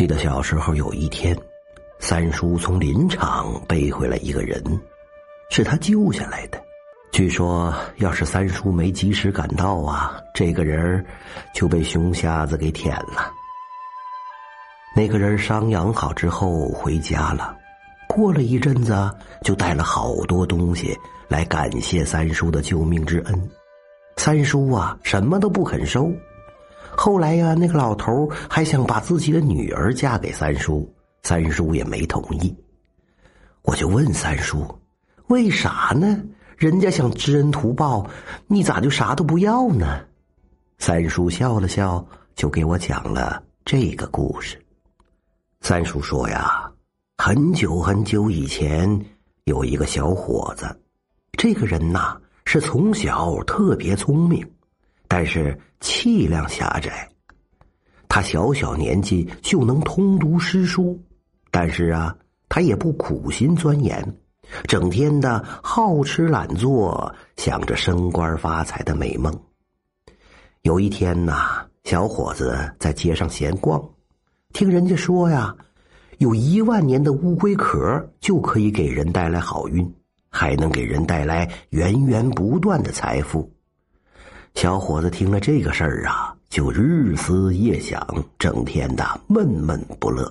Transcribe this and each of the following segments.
记得小时候有一天，三叔从林场背回来一个人，是他救下来的。据说，要是三叔没及时赶到啊，这个人就被熊瞎子给舔了。那个人伤养好之后回家了，过了一阵子，就带了好多东西来感谢三叔的救命之恩。三叔啊，什么都不肯收。后来呀，那个老头还想把自己的女儿嫁给三叔，三叔也没同意。我就问三叔：“为啥呢？人家想知恩图报，你咋就啥都不要呢？”三叔笑了笑，就给我讲了这个故事。三叔说呀，很久很久以前，有一个小伙子，这个人呐是从小特别聪明。但是气量狭窄，他小小年纪就能通读诗书，但是啊，他也不苦心钻研，整天的好吃懒做，想着升官发财的美梦。有一天呐，小伙子在街上闲逛，听人家说呀，有一万年的乌龟壳就可以给人带来好运，还能给人带来源源不断的财富。小伙子听了这个事儿啊，就日思夜想，整天的闷闷不乐。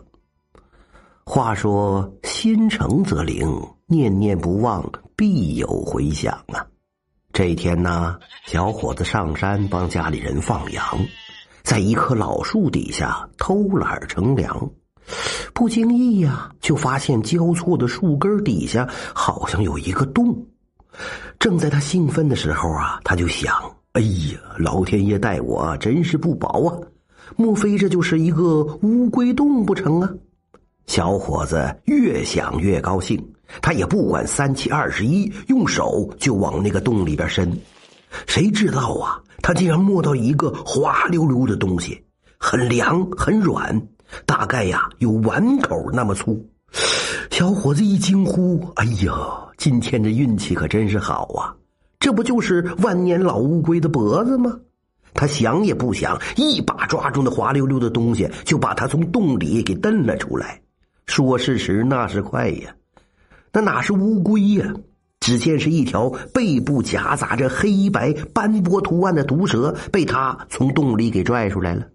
话说“心诚则灵，念念不忘，必有回响”啊！这一天呢，小伙子上山帮家里人放羊，在一棵老树底下偷懒乘凉，不经意呀，就发现交错的树根底下好像有一个洞。正在他兴奋的时候啊，他就想。哎呀，老天爷待我真是不薄啊！莫非这就是一个乌龟洞不成啊？小伙子越想越高兴，他也不管三七二十一，用手就往那个洞里边伸。谁知道啊，他竟然摸到一个滑溜溜的东西，很凉很软，大概呀有碗口那么粗。小伙子一惊呼：“哎呀，今天这运气可真是好啊！”这不就是万年老乌龟的脖子吗？他想也不想，一把抓住那滑溜溜的东西，就把它从洞里给蹬了出来。说时迟，那是快呀，那哪是乌龟呀？只见是一条背部夹杂着黑白斑驳图案的毒蛇，被他从洞里给拽出来了。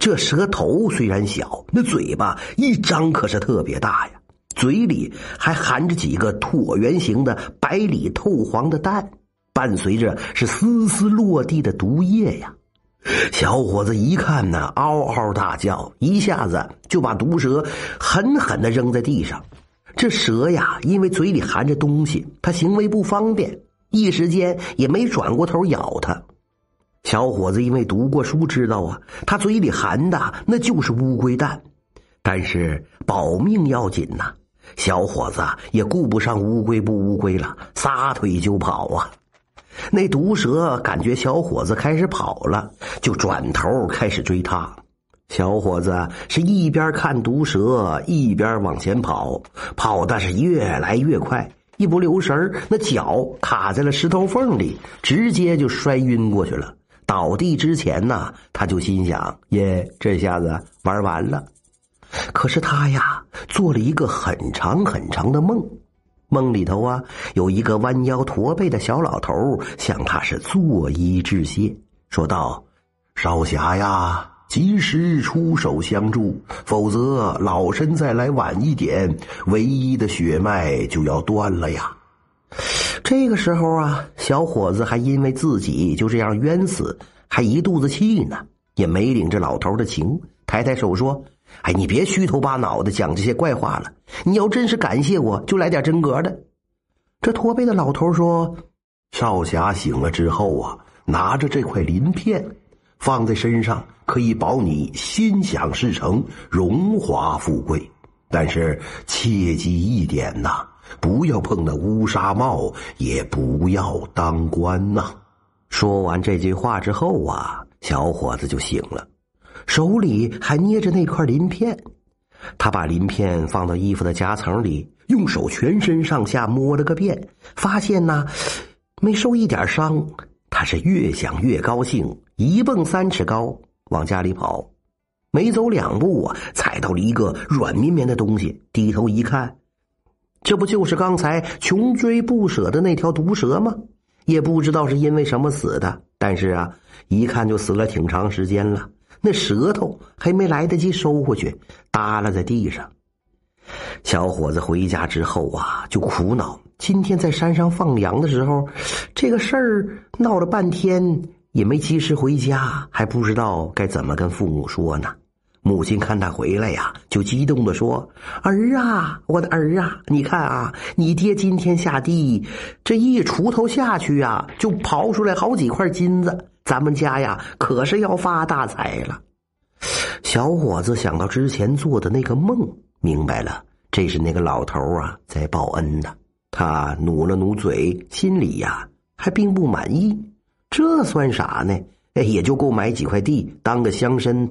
这蛇头虽然小，那嘴巴一张可是特别大呀，嘴里还含着几个椭圆形的白里透黄的蛋。伴随着是丝丝落地的毒液呀！小伙子一看呢，嗷嗷大叫，一下子就把毒蛇狠狠的扔在地上。这蛇呀，因为嘴里含着东西，它行为不方便，一时间也没转过头咬他。小伙子因为读过书，知道啊，他嘴里含的那就是乌龟蛋，但是保命要紧呐。小伙子也顾不上乌龟不乌龟了，撒腿就跑啊！那毒蛇感觉小伙子开始跑了，就转头开始追他。小伙子是一边看毒蛇，一边往前跑，跑的是越来越快。一不留神那脚卡在了石头缝里，直接就摔晕过去了。倒地之前呢，他就心想：耶，这下子玩完了。可是他呀，做了一个很长很长的梦。梦里头啊，有一个弯腰驼背的小老头向他是作揖致谢，说道：“少侠呀，及时出手相助，否则老身再来晚一点，唯一的血脉就要断了呀。”这个时候啊，小伙子还因为自己就这样冤死，还一肚子气呢，也没领这老头的情，抬抬手说。哎，你别虚头巴脑的讲这些怪话了。你要真是感谢我，就来点真格的。这驼背的老头说：“少侠醒了之后啊，拿着这块鳞片，放在身上，可以保你心想事成、荣华富贵。但是切记一点呐，不要碰那乌纱帽，也不要当官呐。”说完这句话之后啊，小伙子就醒了。手里还捏着那块鳞片，他把鳞片放到衣服的夹层里，用手全身上下摸了个遍，发现呢，没受一点伤。他是越想越高兴，一蹦三尺高往家里跑。没走两步啊，踩到了一个软绵绵的东西。低头一看，这不就是刚才穷追不舍的那条毒蛇吗？也不知道是因为什么死的，但是啊，一看就死了挺长时间了。那舌头还没来得及收回去，耷拉在地上。小伙子回家之后啊，就苦恼：今天在山上放羊的时候，这个事儿闹了半天也没及时回家，还不知道该怎么跟父母说呢。母亲看他回来呀，就激动的说：“儿啊，我的儿啊，你看啊，你爹今天下地，这一锄头下去呀，就刨出来好几块金子。咱们家呀，可是要发大财了。”小伙子想到之前做的那个梦，明白了，这是那个老头啊在报恩呢。他努了努嘴，心里呀还并不满意。这算啥呢？哎，也就够买几块地当个乡绅。